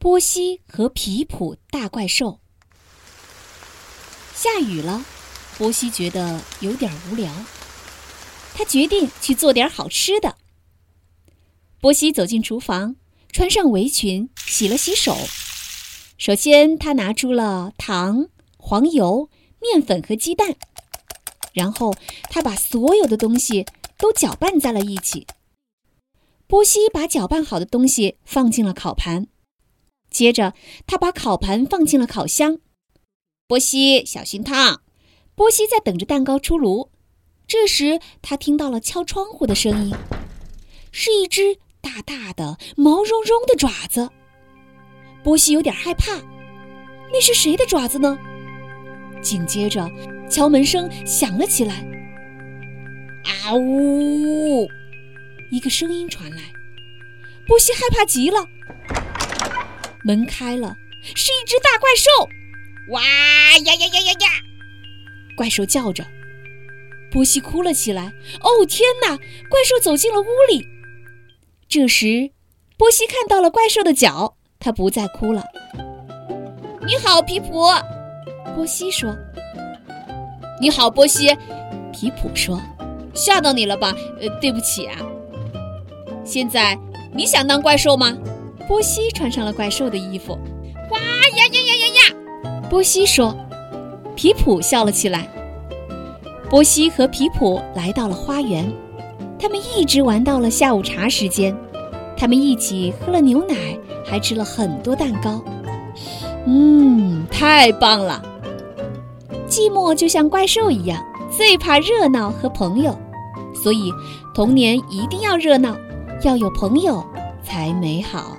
波西和皮普大怪兽。下雨了，波西觉得有点无聊，他决定去做点好吃的。波西走进厨房，穿上围裙，洗了洗手。首先，他拿出了糖、黄油、面粉和鸡蛋，然后他把所有的东西都搅拌在了一起。波西把搅拌好的东西放进了烤盘。接着，他把烤盘放进了烤箱。波西，小心烫！波西在等着蛋糕出炉。这时，他听到了敲窗户的声音，是一只大大的、毛茸茸的爪子。波西有点害怕，那是谁的爪子呢？紧接着，敲门声响了起来。啊呜！一个声音传来，波西害怕极了。门开了，是一只大怪兽！哇呀呀呀呀呀！怪兽叫着，波西哭了起来。哦天哪！怪兽走进了屋里。这时，波西看到了怪兽的脚，他不再哭了。你好，皮普。波西说。你好，波西。皮普说。吓到你了吧？呃，对不起啊。现在你想当怪兽吗？波西穿上了怪兽的衣服，哇呀呀呀呀呀！波西说：“皮普笑了起来。”波西和皮普来到了花园，他们一直玩到了下午茶时间。他们一起喝了牛奶，还吃了很多蛋糕。嗯，太棒了！寂寞就像怪兽一样，最怕热闹和朋友，所以童年一定要热闹，要有朋友才美好。